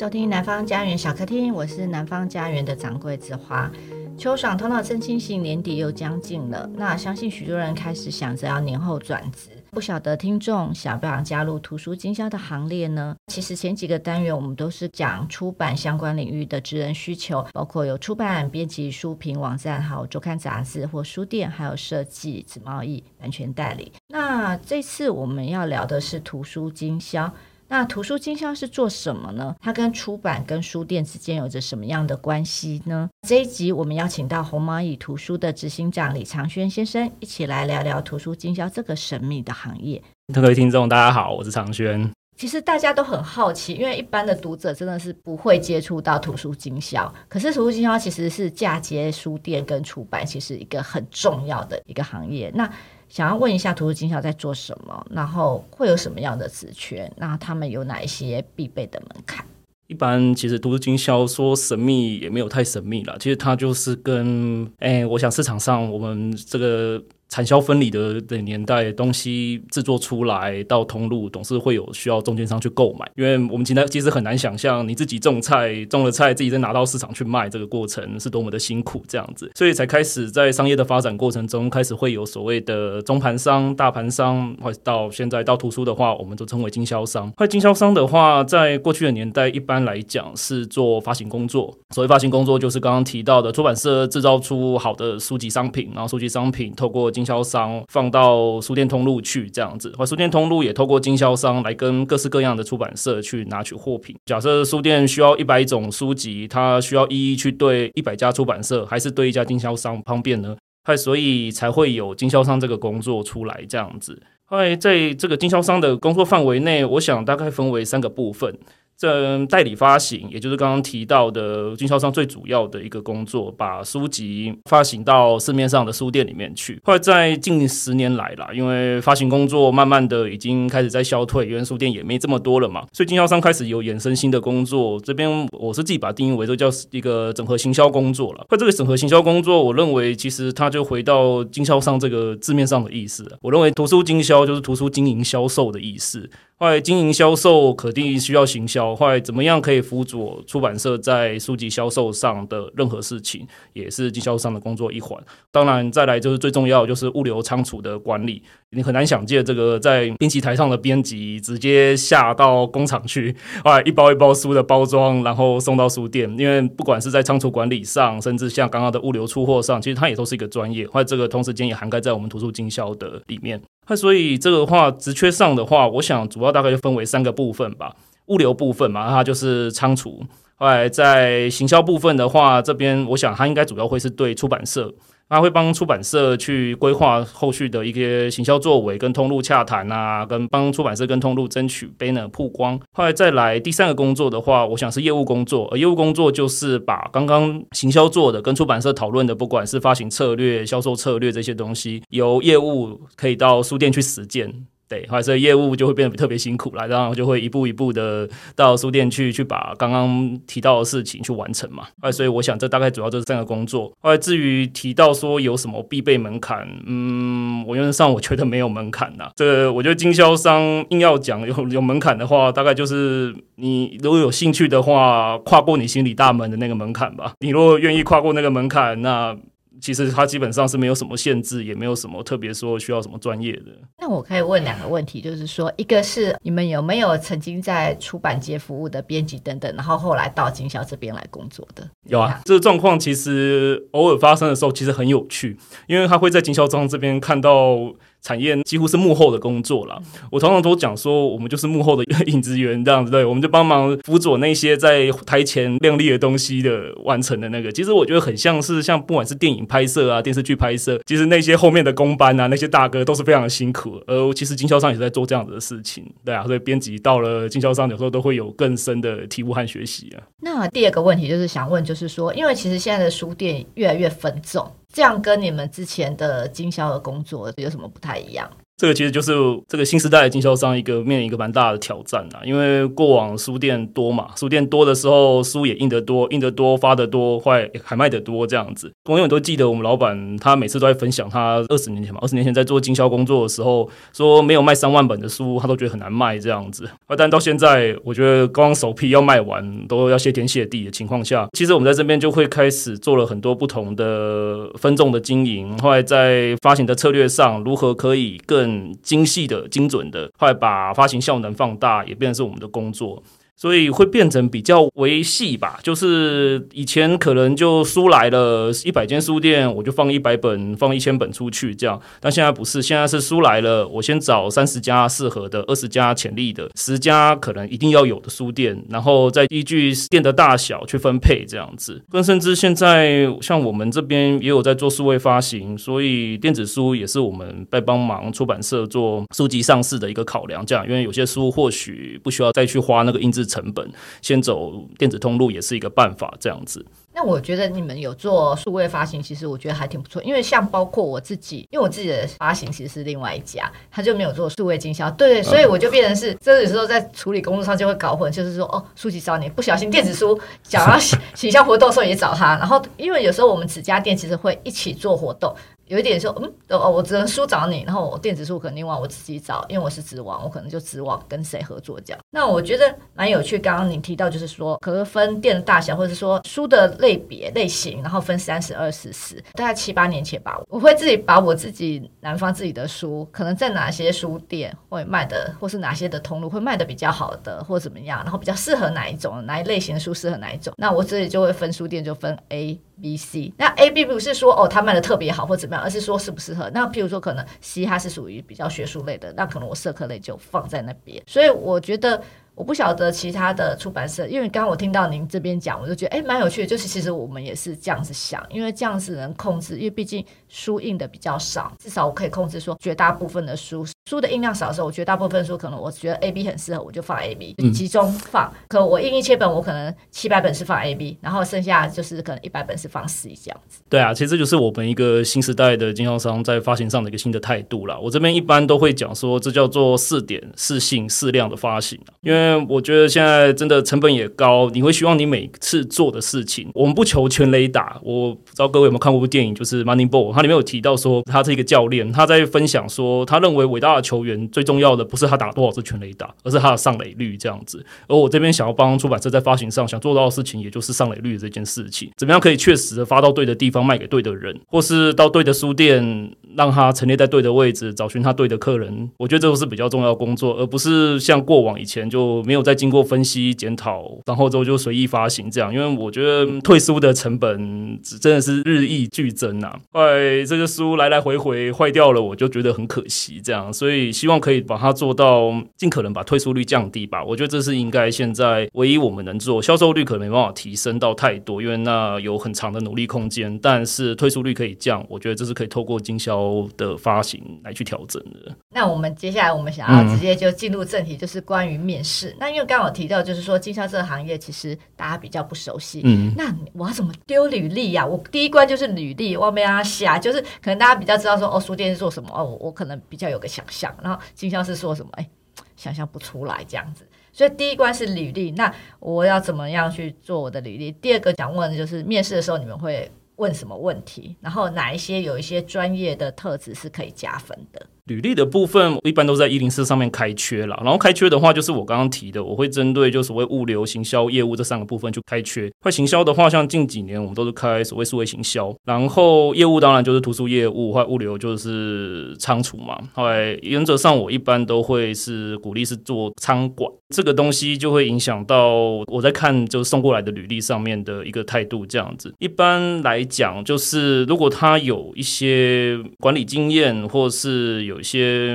收听南方家园小客厅，我是南方家园的掌柜子花。秋爽，头脑真清醒，年底又将近了，那相信许多人开始想着要年后转职，不晓得听众想不想加入图书经销的行列呢？其实前几个单元我们都是讲出版相关领域的职人需求，包括有出版、编辑、书评、网站，还有周刊杂志或书店，还有设计、纸贸易、版权代理。那这次我们要聊的是图书经销。那图书经销是做什么呢？它跟出版跟书店之间有着什么样的关系呢？这一集我们邀请到红蚂蚁图书的执行长李长轩先生，一起来聊聊图书经销这个神秘的行业。各位听众，大家好，我是长轩。其实大家都很好奇，因为一般的读者真的是不会接触到图书经销，可是图书经销其实是嫁接书店跟出版，其实一个很重要的一个行业。那想要问一下图书经销在做什么，然后会有什么样的职权？那他们有哪一些必备的门槛？一般其实图书经销说神秘也没有太神秘啦，其实它就是跟哎，我想市场上我们这个。产销分离的的年代，东西制作出来到通路，总是会有需要中间商去购买。因为我们现在其实很难想象，你自己种菜种了菜，自己再拿到市场去卖，这个过程是多么的辛苦，这样子，所以才开始在商业的发展过程中，开始会有所谓的中盘商、大盘商，或到现在到图书的话，我们都称为经销商。快经销商的话，在过去的年代，一般来讲是做发行工作。所谓发行工作，就是刚刚提到的出版社制造出好的书籍商品，然后书籍商品透过经经销商放到书店通路去，这样子，或书店通路也透过经销商来跟各式各样的出版社去拿取货品。假设书店需要一百种书籍，它需要一一去对一百家出版社，还是对一家经销商方便呢？还所以才会有经销商这个工作出来，这样子。后在这个经销商的工作范围内，我想大概分为三个部分。这代理发行，也就是刚刚提到的经销商最主要的一个工作，把书籍发行到市面上的书店里面去。后来在近十年来啦，因为发行工作慢慢的已经开始在消退，因为书店也没这么多了嘛，所以经销商开始有衍生新的工作。这边我是自己把它定义为这叫一个整合行销工作了。那这个整合行销工作，我认为其实它就回到经销商这个字面上的意思。我认为图书经销就是图书经营销售的意思。后来经营销售肯定需要行销，后来怎么样可以辅佐出版社在书籍销售上的任何事情，也是经销商的工作一环。当然，再来就是最重要就是物流仓储的管理。你很难想见这个在编辑台上的编辑直接下到工厂去，后 来一包一包书的包装，然后送到书店。因为不管是在仓储管理上，甚至像刚刚的物流出货上，其实它也都是一个专业。后来这个同时间也涵盖在我们图书经销的里面。那所以这个话，直缺上的话，我想主要大概就分为三个部分吧。物流部分嘛，它就是仓储。后来在行销部分的话，这边我想它应该主要会是对出版社。他会帮出版社去规划后续的一些行销作为，跟通路洽谈啊，跟帮出版社跟通路争取 banner 曝光。后来再来第三个工作的话，我想是业务工作，而业务工作就是把刚刚行销做的跟出版社讨论的，不管是发行策略、销售策略这些东西，由业务可以到书店去实践。对，或者所以业务就会变得特别辛苦了，然后就会一步一步的到书店去，去把刚刚提到的事情去完成嘛。哎，所以我想这大概主要就是三个工作。后来至于提到说有什么必备门槛，嗯，我原则上我觉得没有门槛呐。这个我觉得经销商硬要讲有有门槛的话，大概就是你如果有兴趣的话，跨过你心理大门的那个门槛吧。你如果愿意跨过那个门槛，那。其实它基本上是没有什么限制，也没有什么特别说需要什么专业的。那我可以问两个问题，就是说，一个是你们有没有曾经在出版界服务的编辑等等，然后后来到经销这边来工作的？有啊，这个状况其实偶尔发生的时候，其实很有趣，因为他会在经销商这边看到。产业几乎是幕后的工作了。我常常都讲说，我们就是幕后的影子员这样子，对，我们就帮忙辅佐那些在台前亮丽的东西的完成的那个。其实我觉得很像是像不管是电影拍摄啊、电视剧拍摄，其实那些后面的工班啊、那些大哥都是非常的辛苦。而其实经销商也是在做这样子的事情，对啊。所以编辑到了经销商，有时候都会有更深的体悟和学习啊。那第二个问题就是想问，就是说，因为其实现在的书店越来越分众。这样跟你们之前的经销的工作有什么不太一样？这个其实就是这个新时代的经销商一个面临一个蛮大的挑战啊，因为过往书店多嘛，书店多的时候书也印得多，印得多发得多，还还卖得多这样子。我永远都记得我们老板他每次都在分享他二十年前嘛，二十年前在做经销工作的时候，说没有卖三万本的书，他都觉得很难卖这样子。但到现在，我觉得光首批要卖完都要谢天谢地的情况下，其实我们在这边就会开始做了很多不同的分众的经营，后来在发行的策略上如何可以更精细的、精准的，快把发行效能放大，也变成是我们的工作。所以会变成比较维系吧，就是以前可能就书来了一百间书店，我就放一百本，放一千本出去这样。但现在不是，现在是书来了，我先找三十家适合的，二十家潜力的，十家可能一定要有的书店，然后再依据店的大小去分配这样子。更甚至现在像我们这边也有在做数位发行，所以电子书也是我们在帮忙出版社做书籍上市的一个考量。这样，因为有些书或许不需要再去花那个印制。成本先走电子通路也是一个办法，这样子。那我觉得你们有做数位发行，其实我觉得还挺不错。因为像包括我自己，因为我自己的发行其实是另外一家，他就没有做数位经销，对，所以我就变成是，这有时候在处理工作上就会搞混，就是说哦，书籍找你，不小心电子书想要行销活动的时候也找他，然后因为有时候我们几家店其实会一起做活动。有一点说，嗯，哦，我只能书找你，然后我电子书可能另外我自己找，因为我是直网，我可能就直网跟谁合作这样。那我觉得蛮有趣。刚刚你提到就是说，可能分店的大小，或者说书的类别类型，然后分三十、二十、十。大概七八年前吧，我会自己把我自己南方自己的书，可能在哪些书店会卖的，或是哪些的通路会卖的比较好的，或怎么样，然后比较适合哪一种，哪一类型的书适合哪一种。那我这里就会分书店，就分 A。B、C，那 A、B 不是说哦，他卖的特别好或怎么样，而是说适不适合。那譬如说，可能 C 它是属于比较学术类的，那可能我社科类就放在那边。所以我觉得。我不晓得其他的出版社，因为刚刚我听到您这边讲，我就觉得哎，蛮有趣的。就是其实我们也是这样子想，因为这样子能控制，因为毕竟书印的比较少，至少我可以控制说绝大部分的书，书的印量少的时候，我绝大部分书可能我觉得 A、B 很适合，我就放 A、B，集中放。可我印一千本，我可能七百本是放 A、B，然后剩下就是可能一百本是放 C 这样子。对啊，其实这就是我们一个新时代的经销商在发行上的一个新的态度啦。我这边一般都会讲说，这叫做试点、试性、适量的发行，因为我觉得现在。真的成本也高，你会希望你每次做的事情，我们不求全雷打。我不知道各位有没有看过部电影，就是《Moneyball》，它里面有提到说，他是一个教练，他在分享说，他认为伟大球员最重要的不是他打多少次全垒打，而是他的上垒率这样子。而我这边想要帮出版社在发行上想做到的事情，也就是上垒率这件事情，怎么样可以确实的发到对的地方，卖给对的人，或是到对的书店，让他陈列在对的位置，找寻他对的客人。我觉得这都是比较重要工作，而不是像过往以前就没有再经过分。分析检讨，然后之后就随意发行这样，因为我觉得退书的成本真的是日益剧增啊！哎，这个书来来回回坏掉了，我就觉得很可惜这样，所以希望可以把它做到尽可能把退出率降低吧。我觉得这是应该现在唯一我们能做，销售率可能没办法提升到太多，因为那有很长的努力空间。但是退出率可以降，我觉得这是可以透过经销的发行来去调整的。那我们接下来我们想要直接就进入正题，就是关于面试。嗯、那因为刚好提到。就是说，经销这个行业其实大家比较不熟悉。嗯，那我要怎么丢履历呀？我第一关就是履历，我没让写，就是可能大家比较知道说，哦，书店是做什么？哦，我我可能比较有个想想。然后经销是说什么？哎，想象不出来这样子。所以第一关是履历。那我要怎么样去做我的履历？第二个想问的就是面试的时候你们会问什么问题？然后哪一些有一些专业的特质是可以加分的？履历的部分一般都在一零四上面开缺了，然后开缺的话就是我刚刚提的，我会针对就所谓物流、行销、业务这三个部分去开缺。快行销的话，像近几年我们都是开所谓数位行销，然后业务当然就是图书业务，或物流就是仓储嘛。后来原则上我一般都会是鼓励是做仓管，这个东西就会影响到我在看就送过来的履历上面的一个态度这样子。一般来讲，就是如果他有一些管理经验，或是有有些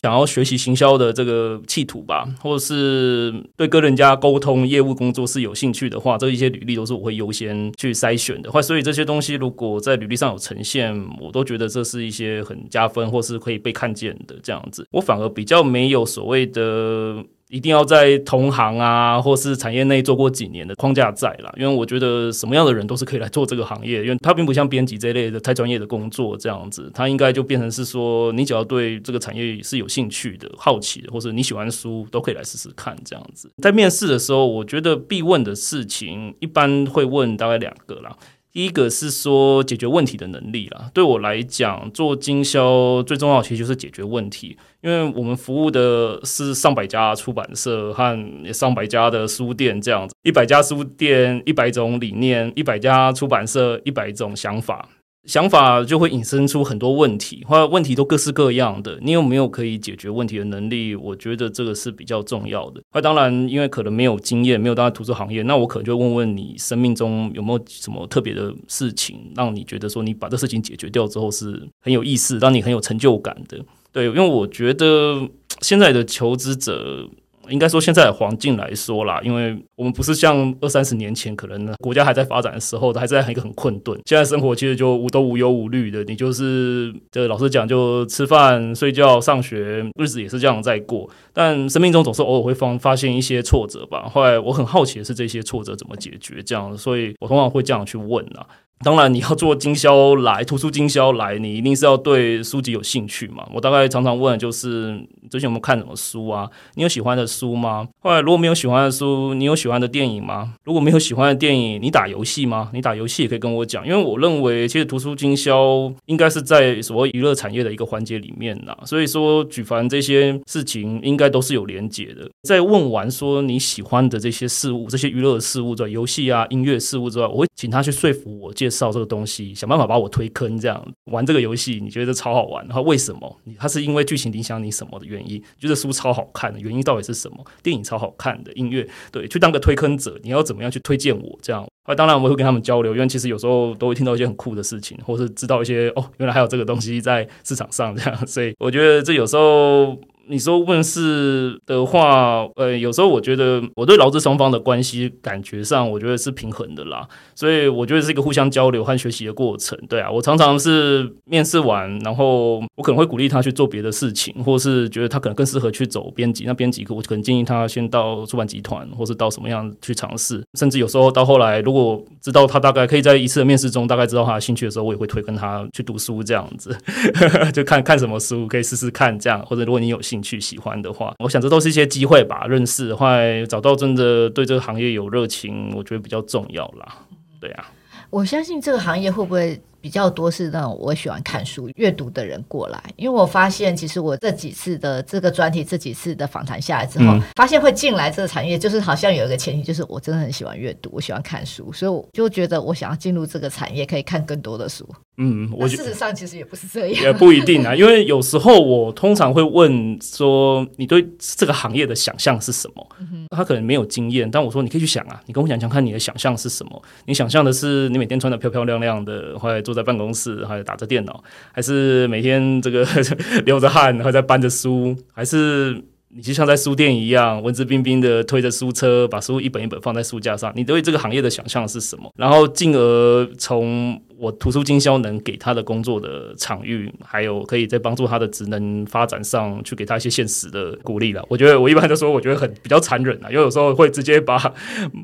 想要学习行销的这个企图吧，或者是对跟人家沟通业务工作是有兴趣的话，这一些履历都是我会优先去筛选的。所以这些东西如果在履历上有呈现，我都觉得这是一些很加分或是可以被看见的这样子。我反而比较没有所谓的。一定要在同行啊，或是产业内做过几年的框架在啦。因为我觉得什么样的人都是可以来做这个行业，因为它并不像编辑这类的太专业的工作这样子，它应该就变成是说，你只要对这个产业是有兴趣的、好奇的，或者你喜欢书，都可以来试试看这样子。在面试的时候，我觉得必问的事情一般会问大概两个啦。第一个是说解决问题的能力啦。对我来讲，做经销最重要其实就是解决问题，因为我们服务的是上百家出版社和上百家的书店这样子，一百家书店，一百种理念，一百家出版社，一百种想法。想法就会引申出很多问题，或者问题都各式各样的。你有没有可以解决问题的能力？我觉得这个是比较重要的。那当然，因为可能没有经验，没有当在图书行业，那我可能就问问你，生命中有没有什么特别的事情，让你觉得说你把这事情解决掉之后是很有意思，让你很有成就感的。对，因为我觉得 现在的求职者。应该说，现在的环境来说啦，因为我们不是像二三十年前，可能呢国家还在发展的时候，还在一个很困顿。现在生活其实就无都无忧无虑的，你就是这老实讲，就吃饭、睡觉、上学，日子也是这样在过。但生命中总是偶尔会发发现一些挫折吧。后来我很好奇的是，这些挫折怎么解决？这样，所以我通常会这样去问啊。当然，你要做经销来，图书经销来，你一定是要对书籍有兴趣嘛。我大概常常问的就是，最近有没有看什么书啊？你有喜欢的书吗？后来如果没有喜欢的书，你有喜欢的电影吗？如果没有喜欢的电影，你打游戏吗？你打游戏也可以跟我讲，因为我认为其实图书经销应该是在所谓娱乐产业的一个环节里面呐。所以说，举凡这些事情，应该都是有连结的。在问完说你喜欢的这些事物，这些娱乐事物，在游戏啊、音乐事物之外，我会请他去说服我介绍这个东西，想办法把我推坑，这样玩这个游戏，你觉得超好玩？然后为什么？它是因为剧情影响你什么的原因？觉得书超好看的原因到底是什么？电影超好看的音乐，对，去当个推坑者，你要怎么样去推荐我？这样，那当然我会跟他们交流，因为其实有时候都会听到一些很酷的事情，或是知道一些哦，原来还有这个东西在市场上这样，所以我觉得这有时候。你说问世的话，呃，有时候我觉得我对劳资双方的关系感觉上，我觉得是平衡的啦，所以我觉得是一个互相交流和学习的过程。对啊，我常常是面试完，然后我可能会鼓励他去做别的事情，或是觉得他可能更适合去走编辑，那编辑我可能建议他先到出版集团，或是到什么样去尝试，甚至有时候到后来，如果知道他大概可以在一次的面试中大概知道他的兴趣的时候，我也会推跟他去读书这样子，就看看什么书可以试试看这样，或者如果你有 兴趣喜欢的话，我想这都是一些机会吧。认识的话，找到真的对这个行业有热情，我觉得比较重要啦。对啊，我相信这个行业会不会？比较多是那种我喜欢看书、阅读的人过来，因为我发现其实我这几次的这个专题、这几次的访谈下来之后，嗯、发现会进来这个产业，就是好像有一个前提，就是我真的很喜欢阅读，我喜欢看书，所以我就觉得我想要进入这个产业，可以看更多的书。嗯，我事实上其实也不是这样，也不一定啊。因为有时候我通常会问说，你对这个行业的想象是什么？嗯、他可能没有经验，但我说你可以去想啊，你跟我讲讲看，你的想象是什么？你想象的是你每天穿的漂漂亮亮的，或者坐在办公室，还是打着电脑，还是每天这个 流着汗，然后在搬着书，还是你就像在书店一样，文质彬彬的推着书车，把书一本一本放在书架上？你对这个行业的想象是什么？然后进而从。我图书经销能给他的工作的场域，还有可以在帮助他的职能发展上去给他一些现实的鼓励了。我觉得我一般都说，我觉得很比较残忍啊，因为有时候会直接把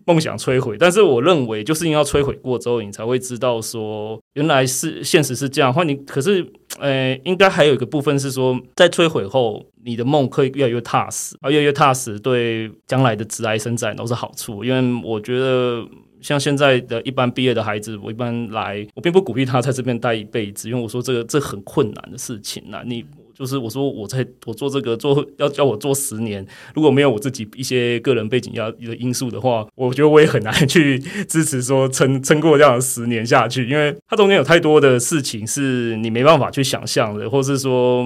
梦想摧毁。但是我认为，就是因为要摧毁过之后，你才会知道说原来是现实是这样。换你可是，呃，应该还有一个部分是说，在摧毁后，你的梦可以越来越踏实，而越来越踏实，对将来的职涯生展都是好处。因为我觉得。像现在的一般毕业的孩子，我一般来，我并不鼓励他在这边待一辈子，因为我说这个这很困难的事情呐。你就是我说我在我做这个做要叫我做十年，如果没有我自己一些个人背景要的因素的话，我觉得我也很难去支持说撑 撑过这样的十年下去，因为它中间有太多的事情是你没办法去想象的，或是说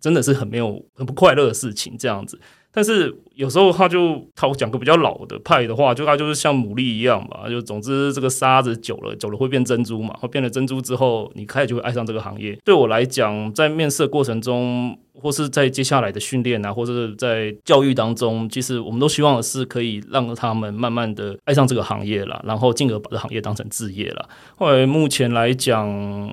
真的是很没有很不快乐的事情这样子。但是有时候他就他讲个比较老的派的话，就他就是像牡蛎一样吧，就总之这个沙子久了久了会变珍珠嘛，会变了珍珠之后，你开始就会爱上这个行业。对我来讲，在面试的过程中。或是在接下来的训练啊，或者是在教育当中，其实我们都希望的是可以让他们慢慢的爱上这个行业了，然后进而把这行业当成志业了。后来目前来讲，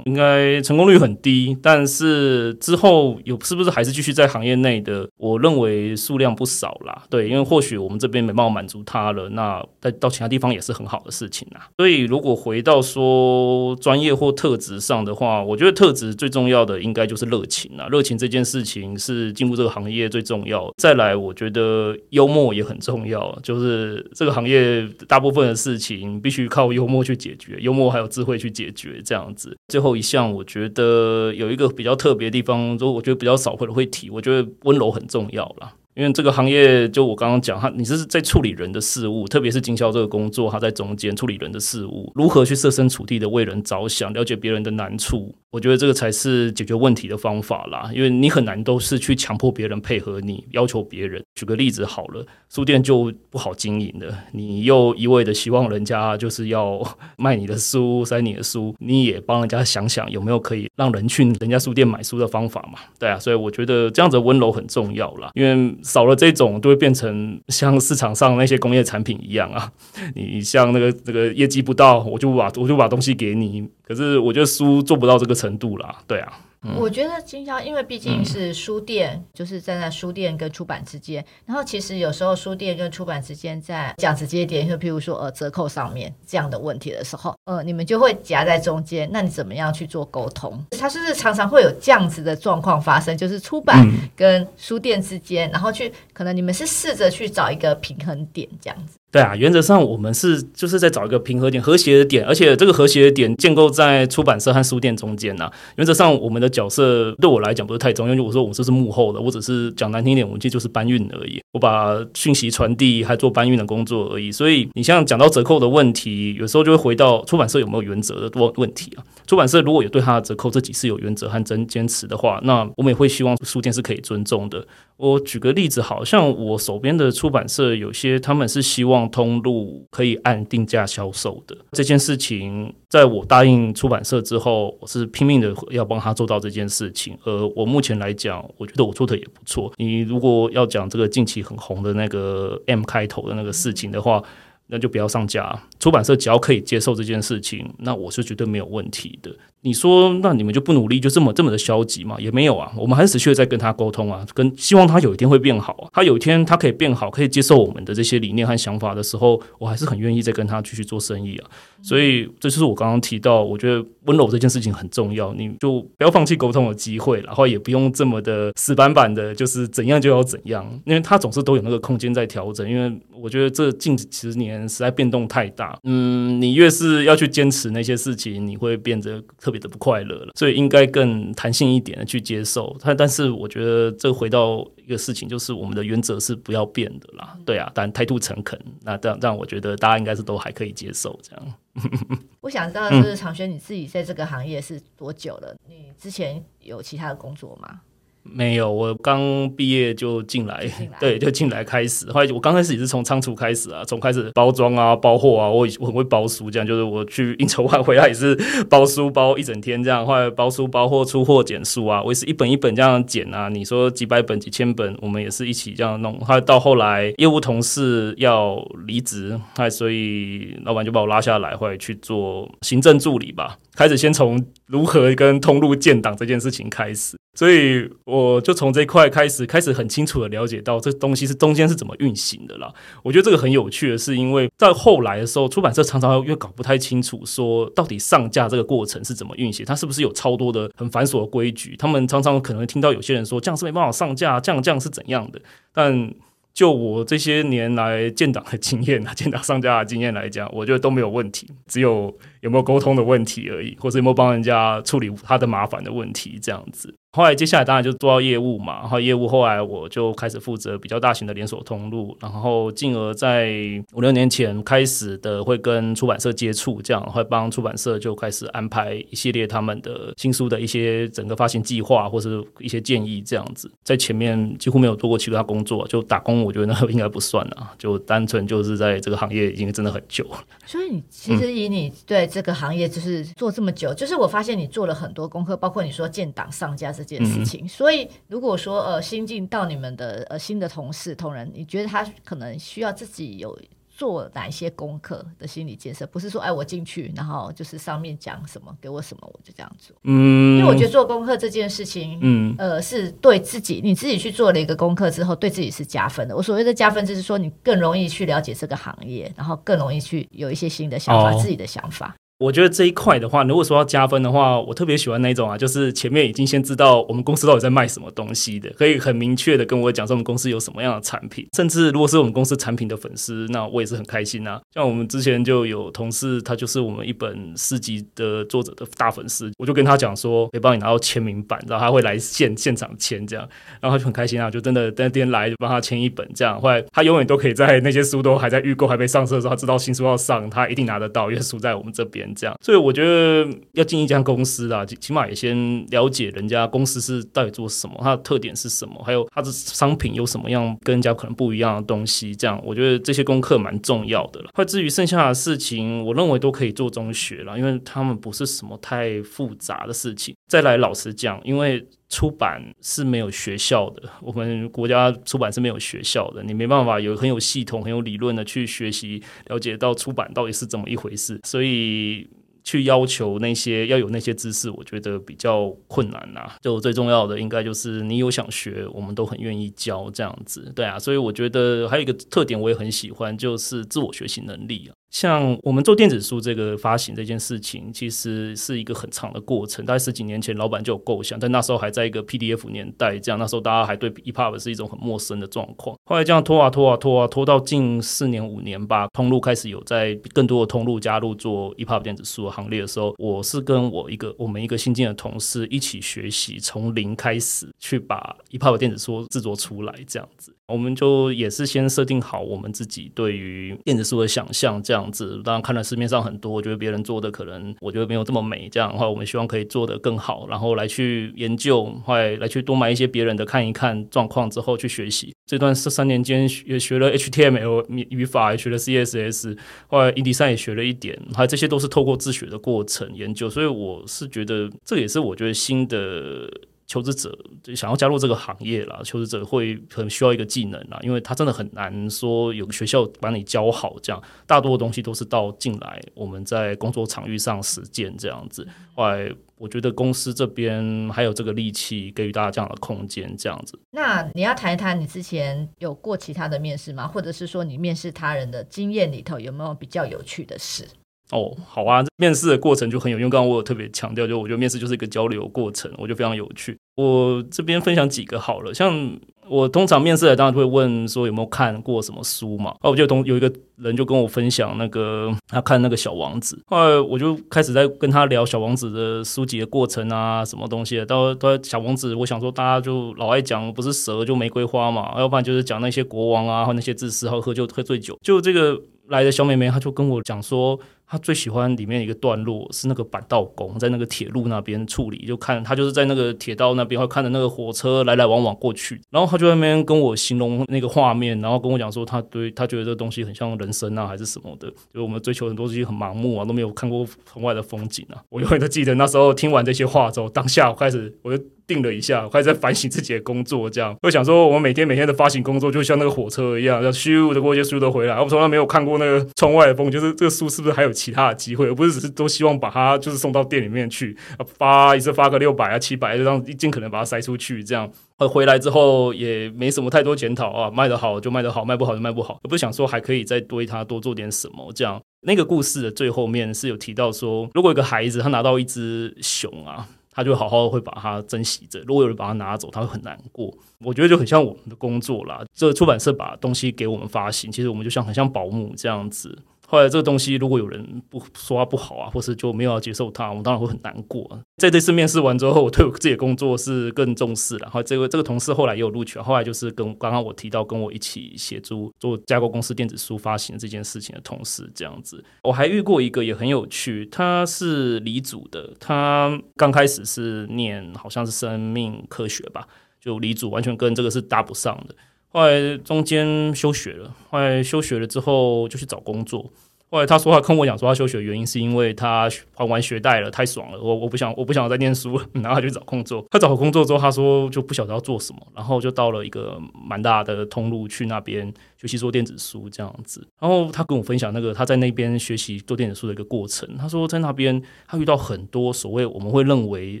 应该成功率很低，但是之后有是不是还是继续在行业内的？我认为数量不少啦。对，因为或许我们这边没办法满足他了，那再到其他地方也是很好的事情啦。所以如果回到说专业或特质上的话，我觉得特质最重要的应该就是热情啦。热情这件事情情是进入这个行业最重要。再来，我觉得幽默也很重要，就是这个行业大部分的事情必须靠幽默去解决，幽默还有智慧去解决这样子。最后一项，我觉得有一个比较特别的地方，就我觉得比较少会会提，我觉得温柔很重要啦。因为这个行业，就我刚刚讲，他你是在处理人的事物，特别是经销这个工作，他在中间处理人的事物，如何去设身处地的为人着想，了解别人的难处，我觉得这个才是解决问题的方法啦。因为你很难都是去强迫别人配合你，要求别人。举个例子好了，书店就不好经营的，你又一味的希望人家就是要卖你的书，塞你的书，你也帮人家想想有没有可以让人去人家书店买书的方法嘛？对啊，所以我觉得这样子温柔很重要啦，因为。少了这种，都会变成像市场上那些工业产品一样啊！你像那个那个业绩不到，我就把我就把东西给你。可是我觉得书做不到这个程度啦，对啊。嗯、我觉得经销，因为毕竟是书店，嗯、就是站在书店跟出版之间。然后其实有时候书店跟出版之间，在讲直接一点，就譬如说呃折扣上面这样的问题的时候，呃你们就会夹在中间。那你怎么样去做沟通？它是不是常常会有这样子的状况发生？就是出版跟书店之间，嗯、然后去可能你们是试着去找一个平衡点这样子。对啊，原则上我们是就是在找一个平衡点、和谐的点，而且这个和谐的点建构在出版社和书店中间呐、原则上，我们的角色对我来讲不是太重要，因为我说我这是幕后的，我只是讲难听一点，我其实就是搬运而已。我把讯息传递，还做搬运的工作而已。所以你像讲到折扣的问题，有时候就会回到出版社有没有原则的问问题啊。出版社如果有对他的折扣这几次有原则和真坚持的话，那我们也会希望书店是可以尊重的。我举个例子，好像我手边的出版社有些他们是希望通路可以按定价销售的这件事情，在我答应出版社之后，我是拼命的要帮他做到这件事情。而我目前来讲，我觉得我做的也不错。你如果要讲这个近期很红的那个 M 开头的那个事情的话，那就不要上架。出版社只要可以接受这件事情，那我是绝对没有问题的。你说，那你们就不努力，就这么这么的消极吗？也没有啊，我们还是持续在跟他沟通啊，跟希望他有一天会变好。他有一天他可以变好，可以接受我们的这些理念和想法的时候，我还是很愿意再跟他继续做生意啊。所以这就是我刚刚提到，我觉得温柔这件事情很重要，你就不要放弃沟通的机会，然后也不用这么的死板板的，就是怎样就要怎样，因为他总是都有那个空间在调整。因为我觉得这近几十年实在变动太大，嗯，你越是要去坚持那些事情，你会变得特别的不快乐了，所以应该更弹性一点的去接受它。但是我觉得这回到一个事情，就是我们的原则是不要变的啦。对啊，但态度诚恳，那这样这样，我觉得大家应该是都还可以接受这样。我想知道，就是长轩你自己在这个行业是多久了？你之前有其他的工作吗？没有，我刚毕业就进来，进来对，就进来开始。后来我刚开始也是从仓储开始啊，从开始包装啊、包货啊，我我很会包书，这样就是我去应酬完回来也是包书包一整天这样。后来包书包货、出货、剪书啊，我也是一本一本这样剪啊。你说几百本、几千本，我们也是一起这样弄。后来到后来业务同事要离职，哎，所以老板就把我拉下来，后来去做行政助理吧。开始先从如何跟通路建档这件事情开始，所以我就从这块开始，开始很清楚的了解到这东西是中间是怎么运行的啦。我觉得这个很有趣的是，因为在后来的时候，出版社常常又搞不太清楚，说到底上架这个过程是怎么运行，它是不是有超多的很繁琐的规矩？他们常常可能听到有些人说这样是没办法上架，这样这样是怎样的，但。就我这些年来建档的经验啊，建档上架的经验来讲，我觉得都没有问题，只有有没有沟通的问题而已，或者有没有帮人家处理他的麻烦的问题这样子。后来接下来当然就做到业务嘛，然后业务后来我就开始负责比较大型的连锁通路，然后进而在五六年前开始的会跟出版社接触，这样会帮出版社就开始安排一系列他们的新书的一些整个发行计划或是一些建议这样子，在前面几乎没有做过其他工作，就打工，我觉得那应该不算啊，就单纯就是在这个行业已经真的很久了。所以你其实以你对这个行业就是做这么久，嗯、就是我发现你做了很多功课，包括你说建档上架。这件事情，嗯、所以如果说呃新进到你们的呃新的同事同仁，你觉得他可能需要自己有做哪一些功课的心理建设？不是说哎，我进去，然后就是上面讲什么，给我什么，我就这样做。嗯，因为我觉得做功课这件事情，嗯，呃，是对自己，你自己去做了一个功课之后，对自己是加分的。我所谓的加分，就是说你更容易去了解这个行业，然后更容易去有一些新的想法，哦、自己的想法。我觉得这一块的话，如果说要加分的话，我特别喜欢那种啊，就是前面已经先知道我们公司到底在卖什么东西的，可以很明确的跟我讲说我们公司有什么样的产品，甚至如果是我们公司产品的粉丝，那我也是很开心啊。像我们之前就有同事，他就是我们一本诗集的作者的大粉丝，我就跟他讲说，可以帮你拿到签名版，然后他会来现现场签这样，然后他就很开心啊，就真的那天来就帮他签一本这样，后来他永远都可以在那些书都还在预购还没上市的时候，他知道新书要上，他一定拿得到，因为书在我们这边。这样，所以我觉得。要进一家公司啊，起码也先了解人家公司是到底做什么，它的特点是什么，还有它的商品有什么样跟人家可能不一样的东西。这样，我觉得这些功课蛮重要的了。那至于剩下的事情，我认为都可以做中学了，因为他们不是什么太复杂的事情。再来，老实讲，因为出版是没有学校的，我们国家出版是没有学校的，你没办法有很有系统、很有理论的去学习了解到出版到底是怎么一回事，所以。去要求那些要有那些知识，我觉得比较困难呐、啊。就最重要的，应该就是你有想学，我们都很愿意教这样子。对啊，所以我觉得还有一个特点，我也很喜欢，就是自我学习能力啊。像我们做电子书这个发行这件事情，其实是一个很长的过程。大概十几年前，老板就有构想，但那时候还在一个 PDF 年代，这样那时候大家还对 EPUB 是一种很陌生的状况。后来这样拖啊拖啊拖啊拖到近四年五年吧，通路开始有在更多的通路加入做 EPUB 电子书的行列的时候，我是跟我一个我们一个新进的同事一起学习，从零开始去把 EPUB 电子书制作出来，这样子。我们就也是先设定好我们自己对于电子书的想象，这样子。当然看了市面上很多，我觉得别人做的可能我觉得没有这么美，这样的话，我们希望可以做得更好，然后来去研究，后来来去多买一些别人的看一看状况之后去学习。这段是三年间也学了 HTML 语法，也学了 CSS，后来 InDesign 也学了一点，还有这些都是透过自学的过程研究，所以我是觉得这也是我觉得新的。求职者想要加入这个行业啦，求职者会很需要一个技能啦，因为他真的很难说有个学校把你教好，这样大多的东西都是到进来我们在工作场域上实践这样子。后来我觉得公司这边还有这个力气给予大家这样的空间，这样子。那你要谈一谈你之前有过其他的面试吗？或者是说你面试他人的经验里头有没有比较有趣的事？哦，好啊，面试的过程就很有用。刚刚我有特别强调，就我觉得面试就是一个交流过程，我觉得非常有趣。我这边分享几个好了，像我通常面试的当然会问说有没有看过什么书嘛。哦，我就同有一个人就跟我分享那个他看那个小王子，后来我就开始在跟他聊小王子的书籍的过程啊，什么东西。到到小王子，我想说大家就老爱讲，不是蛇就玫瑰花嘛，要不然就是讲那些国王啊，或那些自私，好喝酒喝醉酒。就这个来的小妹妹，她就跟我讲说。他最喜欢里面一个段落是那个板道工在那个铁路那边处理，就看他就是在那个铁道那边，会看着那个火车来来往往过去，然后他就在那边跟我形容那个画面，然后跟我讲说他对他觉得这东西很像人生啊，还是什么的，就我们追求很多东西很盲目啊，都没有看过窗外的风景啊。我永远都记得那时候听完这些话之后，当下我开始我就。定了一下，开始在反省自己的工作，这样会想说，我每天每天的发行工作就像那个火车一样，要咻的过一些书都回来。我从来没有看过那个窗外的风景，就是这个书是不是还有其他的机会，而不是只是都希望把它就是送到店里面去发一次发个六百啊七百，就让尽可能把它塞出去，这样回回来之后也没什么太多检讨啊，卖得好就卖得好，卖不好就卖不好，而不想说还可以再对它多做点什么。这样那个故事的最后面是有提到说，如果一个孩子他拿到一只熊啊。他就好好会把它珍惜着。如果有人把它拿走，他会很难过。我觉得就很像我们的工作啦。这个出版社把东西给我们发行，其实我们就像很像保姆这样子。后来这个东西如果有人不说它不好啊，或是就没有要接受它，我们当然会很难过。在这次面试完之后，我对我自己的工作是更重视了。然后这个 这个同事后来也有录取，后来就是跟刚刚我提到跟我一起协助做架构公司电子书发行这件事情的同事这样子。我还遇过一个也很有趣，他是理组的，他刚开始是念好像是生命科学吧，就理组完全跟这个是搭不上的。后来中间休学了，后来休学了之后就去找工作。后来他说他跟我讲说他休学的原因是因为他还完学贷了，太爽了，我我不想我不想再念书了，然后他就找工作。他找好工作之后，他说就不晓得要做什么，然后就到了一个蛮大的通路去那边学习做电子书这样子。然后他跟我分享那个他在那边学习做电子书的一个过程。他说在那边他遇到很多所谓我们会认为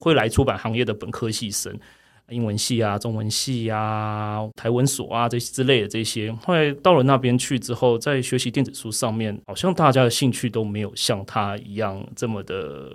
会来出版行业的本科系生。英文系啊，中文系啊，台文所啊，这些之类的这些，后来到了那边去之后，在学习电子书上面，好像大家的兴趣都没有像他一样这么的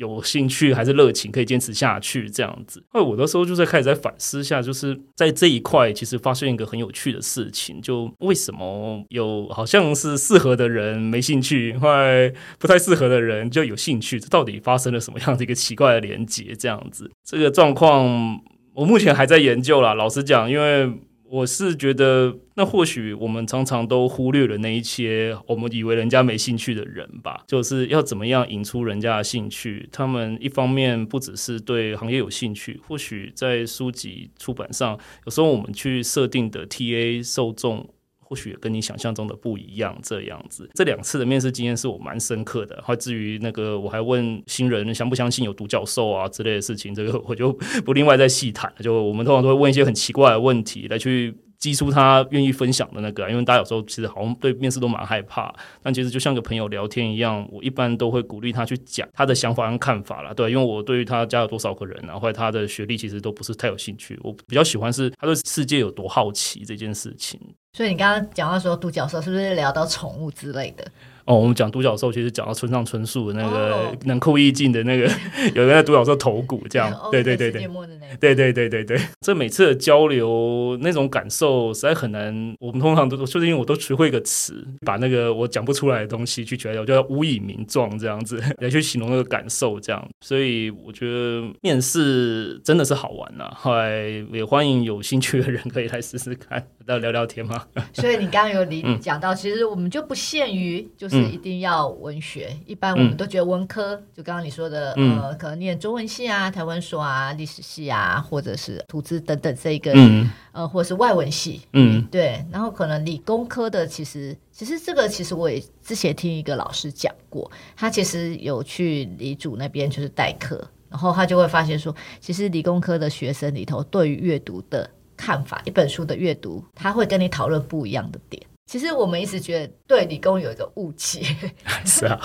有兴趣，还是热情，可以坚持下去这样子。后来我的时候就在开始在反思下，就是在这一块，其实发现一个很有趣的事情，就为什么有好像是适合的人没兴趣，后来不太适合的人就有兴趣，这到底发生了什么样的一个奇怪的连接？这样子，这个状况。我目前还在研究啦，老实讲，因为我是觉得，那或许我们常常都忽略了那一些我们以为人家没兴趣的人吧，就是要怎么样引出人家的兴趣。他们一方面不只是对行业有兴趣，或许在书籍出版上，有时候我们去设定的 TA 受众。或许跟你想象中的不一样，这样子。这两次的面试经验是我蛮深刻的。还至于那个，我还问新人相不相信有独角兽啊之类的事情，这个我就不另外再细谈了。就我们通常都会问一些很奇怪的问题来去。激出他愿意分享的那个，因为大家有时候其实好像对面试都蛮害怕，但其实就像个朋友聊天一样，我一般都会鼓励他去讲他的想法跟看法啦。对，因为我对于他家有多少个人啊，或者他的学历其实都不是太有兴趣，我比较喜欢是他对世界有多好奇这件事情。所以你刚刚讲到说独角兽，是不是聊到宠物之类的？哦，我们讲独角兽，其实讲到村上春树的那个冷酷意境的那个，有人在独角兽头骨这样，对对对对，对对对对对，这每次的交流那种感受实在很难。我们通常都就是因为我都学会一个词，把那个我讲不出来的东西去取代，我叫无以名状这样子 来去形容那个感受这样。所以我觉得面试真的是好玩呐，后来也欢迎有兴趣的人可以来试试看，来聊聊天嘛。所以你刚刚有你讲到，其实我们就不限于就是。是一定要文学，嗯、一般我们都觉得文科，嗯、就刚刚你说的，嗯、呃，可能念中文系啊、台湾所啊、历史系啊，或者是图资等等这一个，嗯、呃，或者是外文系，嗯，对。然后可能理工科的，其实其实这个其实我也之前听一个老师讲过，他其实有去理主那边就是代课，然后他就会发现说，其实理工科的学生里头对于阅读的看法，一本书的阅读，他会跟你讨论不一样的点。其实我们一直觉得对理工有一个误解，是啊，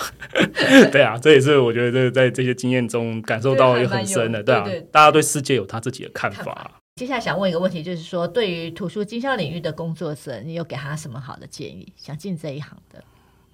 对啊，这也是我觉得在这些经验中感受到也很深的，对啊，大家对世界有他自己的看法。看法。接下来想问一个问题，就是说对于图书经销领域的工作者，你有给他什么好的建议？想进这一行的？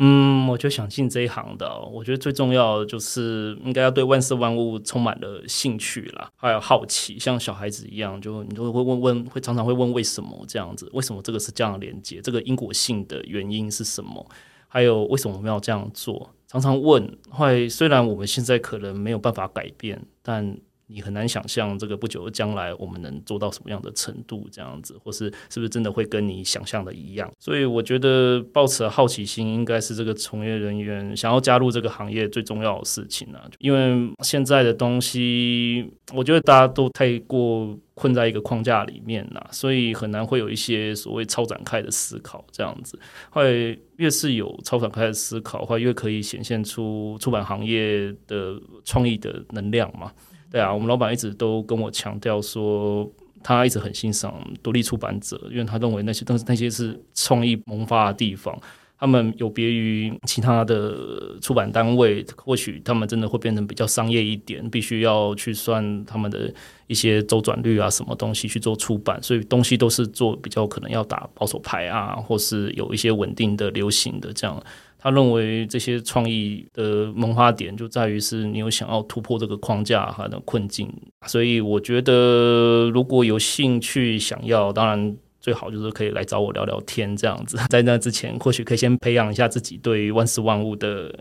嗯，我就想进这一行的。我觉得最重要的就是应该要对万事万物充满了兴趣啦，还有好奇，像小孩子一样，就你就会问问，会常常会问为什么这样子？为什么这个是这样连接？这个因果性的原因是什么？还有为什么我们要这样做？常常问，会虽然我们现在可能没有办法改变，但。你很难想象这个不久的将来我们能做到什么样的程度，这样子，或是是不是真的会跟你想象的一样？所以我觉得抱持好奇心应该是这个从业人员想要加入这个行业最重要的事情啊。因为现在的东西，我觉得大家都太过困在一个框架里面了，所以很难会有一些所谓超展开的思考。这样子，会越是有超展开的思考，会越可以显现出出版行业的创意的能量嘛。对啊，我们老板一直都跟我强调说，他一直很欣赏独立出版者，因为他认为那些都是那些是创意萌发的地方。他们有别于其他的出版单位，或许他们真的会变成比较商业一点，必须要去算他们的一些周转率啊，什么东西去做出版，所以东西都是做比较可能要打保守牌啊，或是有一些稳定的流行的这样。他认为这些创意的萌发点就在于是你有想要突破这个框架和的困境，所以我觉得如果有兴趣想要，当然最好就是可以来找我聊聊天这样子。在那之前，或许可以先培养一下自己对万事万物的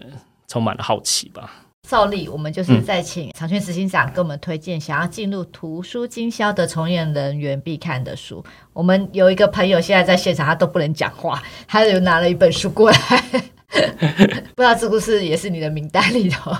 充满了好奇吧。照例，我们就是再请长泉执行长给我们推荐想要进入图书经销的从业人员必看的书。我们有一个朋友现在在现场，他都不能讲话，他就拿了一本书过来。不知道是不是也是你的名单里头？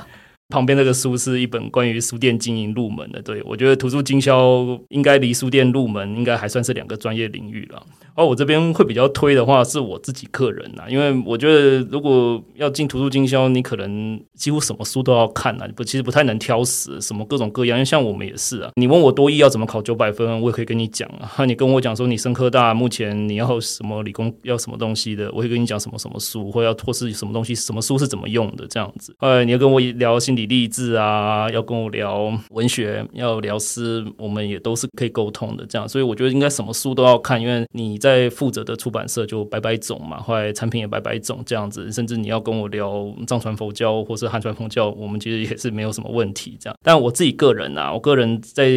旁边那个书是一本关于书店经营入门的。对，我觉得图书经销应该离书店入门应该还算是两个专业领域了。而我这边会比较推的话，是我自己个人呐，因为我觉得如果要进图书经销，你可能几乎什么书都要看呐，不，其实不太能挑食，什么各种各样。因为像我们也是啊，你问我多艺要怎么考九百分，我也可以跟你讲啊。你跟我讲说你深科大目前你要什么理工要什么东西的，我会跟你讲什么什么书，或要或是什么东西，什么书是怎么用的这样子。呃，你要跟我聊心理励志啊，要跟我聊文学，要聊诗，我们也都是可以沟通的这样。所以我觉得应该什么书都要看，因为你在负责的出版社就白白种嘛，后来产品也白白种这样子，甚至你要跟我聊藏传佛教或是汉传佛教，我们其实也是没有什么问题这样。但我自己个人啊，我个人在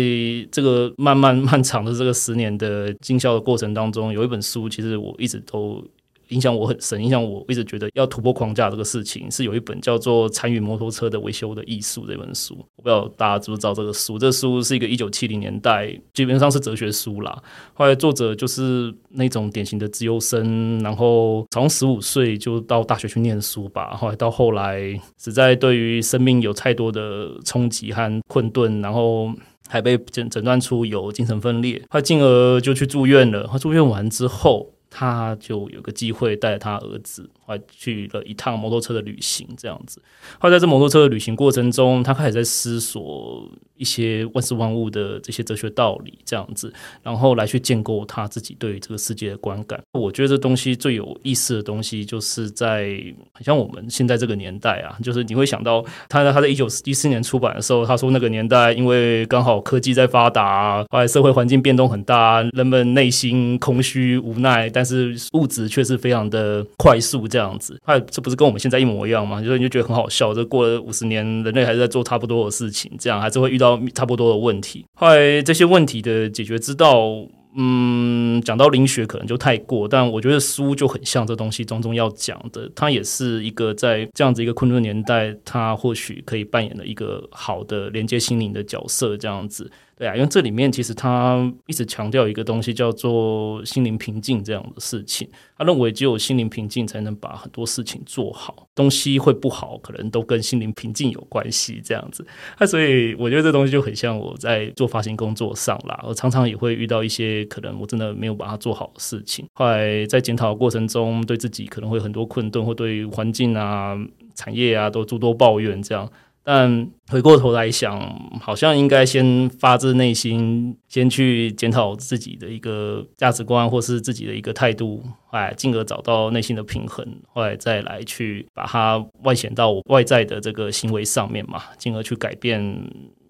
这个漫漫漫长的这个十年的经销的过程当中，有一本书，其实我一直都。影响我很深，影响我一直觉得要突破框架这个事情，是有一本叫做《参与摩托车的维修的艺术》这本书。我不知道大家知不知道这个书？这书是一个一九七零年代，基本上是哲学书啦。后来作者就是那种典型的资优生，然后从十五岁就到大学去念书吧。后来到后来，实在对于生命有太多的冲击和困顿，然后还被诊诊断出有精神分裂，他进而就去住院了。他住院完之后。他就有个机会带他儿子，还去了一趟摩托车的旅行，这样子。后来在这摩托车的旅行过程中，他开始在思索一些万事万物的这些哲学道理，这样子，然后来去建构他自己对这个世界的观感。我觉得这东西最有意思的东西，就是在很像我们现在这个年代啊，就是你会想到他他在一九一四年出版的时候，他说那个年代因为刚好科技在发达，后来社会环境变动很大，人们内心空虚无奈，但是物质却是非常的快速，这样子，哎，这不是跟我们现在一模一样吗？就是你就觉得很好笑。这过了五十年，人类还是在做差不多的事情，这样还是会遇到差不多的问题。后来这些问题的解决之道，嗯，讲到灵学可能就太过，但我觉得书就很像这东西中中要讲的，它也是一个在这样子一个困顿年代，它或许可以扮演的一个好的连接心灵的角色，这样子。对啊，因为这里面其实他一直强调一个东西，叫做心灵平静这样的事情。他认为只有心灵平静，才能把很多事情做好。东西会不好，可能都跟心灵平静有关系这样子。那所以我觉得这东西就很像我在做发行工作上啦。我常常也会遇到一些可能我真的没有把它做好的事情。后来在检讨的过程中，对自己可能会很多困顿，或对环境啊、产业啊都诸多抱怨这样。但回过头来想，好像应该先发自内心，先去检讨自己的一个价值观，或是自己的一个态度，哎，进而找到内心的平衡，后来再来去把它外显到外在的这个行为上面嘛，进而去改变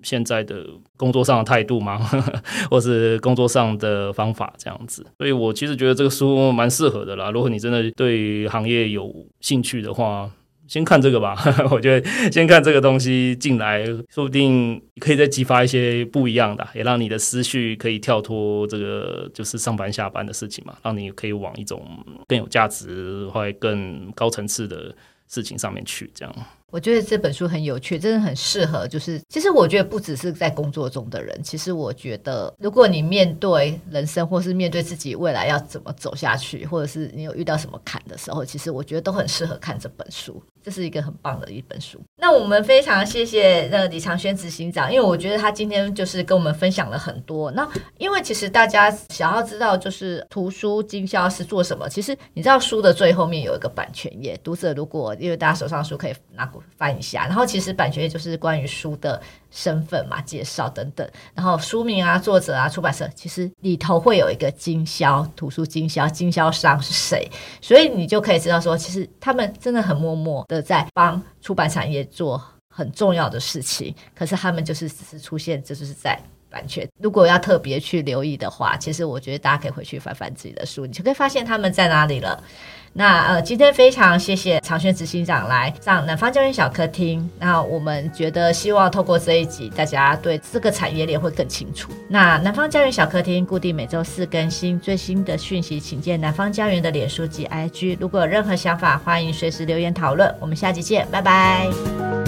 现在的工作上的态度嘛，或是工作上的方法这样子。所以我其实觉得这个书蛮适合的啦，如果你真的对行业有兴趣的话。先看这个吧，我觉得先看这个东西进来，说不定可以再激发一些不一样的，也让你的思绪可以跳脱这个就是上班下班的事情嘛，让你可以往一种更有价值或更高层次的事情上面去，这样。我觉得这本书很有趣，真的很适合。就是其实我觉得不只是在工作中的人，其实我觉得如果你面对人生，或是面对自己未来要怎么走下去，或者是你有遇到什么坎的时候，其实我觉得都很适合看这本书。这是一个很棒的一本书。那我们非常谢谢那李长轩执行长，因为我觉得他今天就是跟我们分享了很多。那因为其实大家想要知道，就是图书经销是做什么？其实你知道书的最后面有一个版权页，读者如果因为大家手上书可以拿过。翻一下，然后其实版权页就是关于书的身份嘛、介绍等等，然后书名啊、作者啊、出版社，其实里头会有一个经销图书经销经销商是谁，所以你就可以知道说，其实他们真的很默默的在帮出版产业做很重要的事情，可是他们就是只是出现，这就是在版权。如果要特别去留意的话，其实我觉得大家可以回去翻翻自己的书，你就可以发现他们在哪里了。那呃，今天非常谢谢长轩执行长来上南方家园小客厅。那我们觉得希望透过这一集，大家对这个产业链会更清楚。那南方家园小客厅固定每周四更新最新的讯息，请见南方家园的脸书及 IG。如果有任何想法，欢迎随时留言讨论。我们下集见，拜拜。